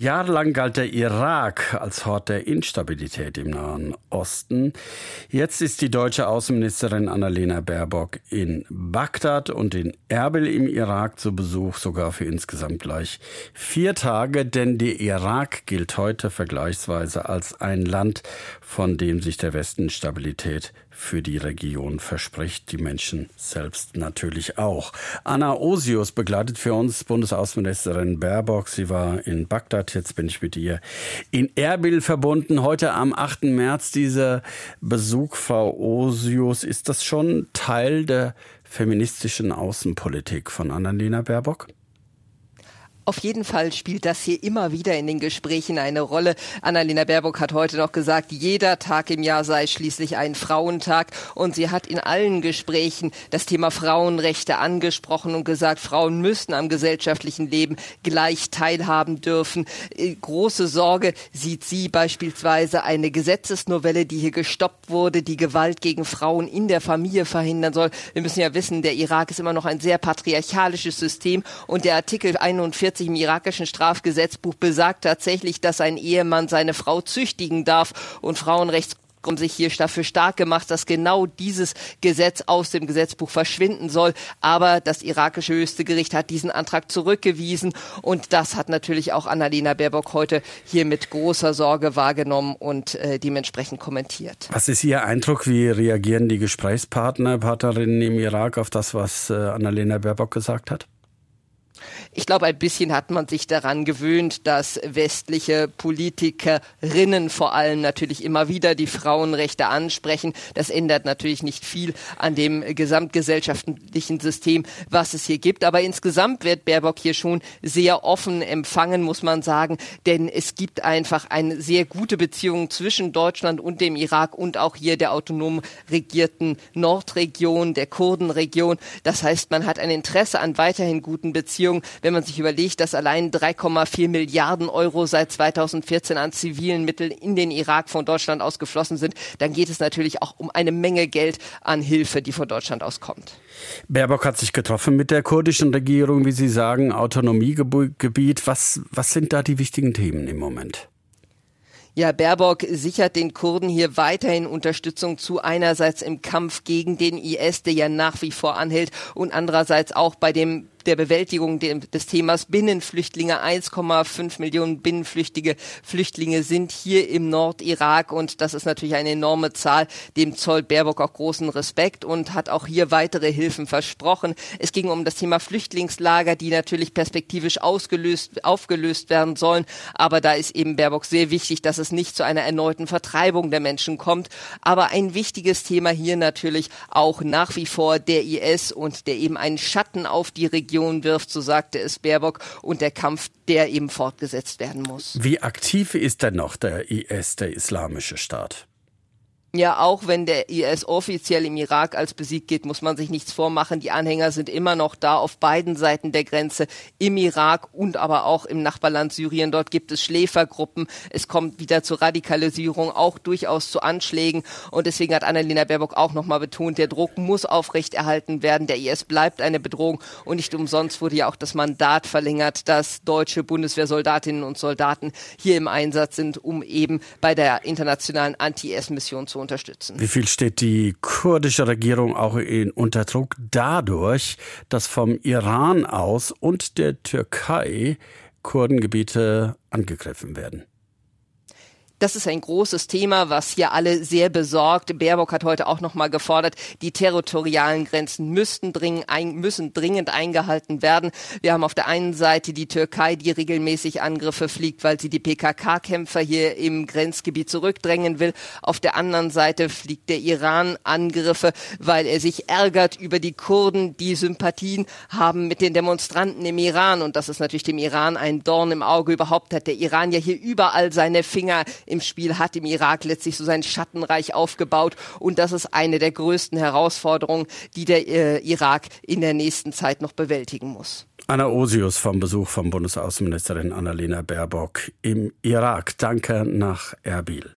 Jahrelang galt der Irak als Hort der Instabilität im Nahen Osten. Jetzt ist die deutsche Außenministerin Annalena Baerbock in Bagdad und in Erbil im Irak zu Besuch, sogar für insgesamt gleich vier Tage, denn der Irak gilt heute vergleichsweise als ein Land, von dem sich der Westen Stabilität für die Region verspricht, die Menschen selbst natürlich auch. Anna Osius begleitet für uns Bundesaußenministerin Baerbock. Sie war in Bagdad, jetzt bin ich mit ihr in Erbil verbunden. Heute am 8. März dieser Besuch, Frau Osius. Ist das schon Teil der feministischen Außenpolitik von Annalena Baerbock? Auf jeden Fall spielt das hier immer wieder in den Gesprächen eine Rolle. Annalena Baerbock hat heute noch gesagt, jeder Tag im Jahr sei schließlich ein Frauentag. Und sie hat in allen Gesprächen das Thema Frauenrechte angesprochen und gesagt, Frauen müssen am gesellschaftlichen Leben gleich teilhaben dürfen. Äh, große Sorge sieht sie beispielsweise eine Gesetzesnovelle, die hier gestoppt wurde, die Gewalt gegen Frauen in der Familie verhindern soll. Wir müssen ja wissen, der Irak ist immer noch ein sehr patriarchalisches System und der Artikel 41 im irakischen Strafgesetzbuch besagt tatsächlich, dass ein Ehemann seine Frau züchtigen darf und Frauenrechts haben sich hier dafür stark gemacht, dass genau dieses Gesetz aus dem Gesetzbuch verschwinden soll. Aber das irakische höchste Gericht hat diesen Antrag zurückgewiesen und das hat natürlich auch Annalena Baerbock heute hier mit großer Sorge wahrgenommen und äh, dementsprechend kommentiert. Was ist Ihr Eindruck? Wie reagieren die Gesprächspartner, Partnerinnen im Irak auf das, was äh, Annalena Baerbock gesagt hat? Ich glaube, ein bisschen hat man sich daran gewöhnt, dass westliche Politikerinnen vor allem natürlich immer wieder die Frauenrechte ansprechen. Das ändert natürlich nicht viel an dem gesamtgesellschaftlichen System, was es hier gibt. Aber insgesamt wird Baerbock hier schon sehr offen empfangen, muss man sagen. Denn es gibt einfach eine sehr gute Beziehung zwischen Deutschland und dem Irak und auch hier der autonom regierten Nordregion, der Kurdenregion. Das heißt, man hat ein Interesse an weiterhin guten Beziehungen wenn man sich überlegt, dass allein 3,4 Milliarden Euro seit 2014 an zivilen Mitteln in den Irak von Deutschland aus geflossen sind, dann geht es natürlich auch um eine Menge Geld an Hilfe, die von Deutschland auskommt. Baerbock hat sich getroffen mit der kurdischen Regierung, wie Sie sagen, Autonomiegebiet. Was, was sind da die wichtigen Themen im Moment? Ja, Baerbock sichert den Kurden hier weiterhin Unterstützung zu, einerseits im Kampf gegen den IS, der ja nach wie vor anhält, und andererseits auch bei dem der Bewältigung des Themas Binnenflüchtlinge. 1,5 Millionen binnenflüchtige Flüchtlinge sind hier im Nordirak und das ist natürlich eine enorme Zahl. Dem zollt Baerbock auch großen Respekt und hat auch hier weitere Hilfen versprochen. Es ging um das Thema Flüchtlingslager, die natürlich perspektivisch ausgelöst, aufgelöst werden sollen. Aber da ist eben Baerbock sehr wichtig, dass es nicht zu einer erneuten Vertreibung der Menschen kommt. Aber ein wichtiges Thema hier natürlich auch nach wie vor der IS und der eben einen Schatten auf die Region Region wirft, so sagte es Baerbock, und der Kampf, der eben fortgesetzt werden muss. Wie aktiv ist denn noch der IS, der Islamische Staat? Ja, auch wenn der IS offiziell im Irak als besiegt geht, muss man sich nichts vormachen. Die Anhänger sind immer noch da auf beiden Seiten der Grenze, im Irak und aber auch im Nachbarland Syrien. Dort gibt es Schläfergruppen. Es kommt wieder zur Radikalisierung, auch durchaus zu Anschlägen. Und deswegen hat Annalena Baerbock auch nochmal betont, der Druck muss aufrechterhalten werden. Der IS bleibt eine Bedrohung. Und nicht umsonst wurde ja auch das Mandat verlängert, dass deutsche Bundeswehrsoldatinnen und Soldaten hier im Einsatz sind, um eben bei der internationalen Anti-IS-Mission unterstützen. Wie viel steht die kurdische Regierung auch in unter Druck dadurch, dass vom Iran aus und der Türkei Kurdengebiete angegriffen werden? Das ist ein großes Thema, was hier alle sehr besorgt. Baerbock hat heute auch nochmal gefordert, die territorialen Grenzen müssten dringend, ein, müssen dringend eingehalten werden. Wir haben auf der einen Seite die Türkei, die regelmäßig Angriffe fliegt, weil sie die PKK-Kämpfer hier im Grenzgebiet zurückdrängen will. Auf der anderen Seite fliegt der Iran Angriffe, weil er sich ärgert über die Kurden, die Sympathien haben mit den Demonstranten im Iran. Und das ist natürlich dem Iran ein Dorn im Auge. Überhaupt hat der Iran ja hier überall seine Finger im Spiel, hat im Irak letztlich so sein Schattenreich aufgebaut. Und das ist eine der größten Herausforderungen, die der äh, Irak in der nächsten Zeit noch bewältigen muss. Anna Osius vom Besuch von Bundesaußenministerin Annalena Baerbock im Irak. Danke nach Erbil.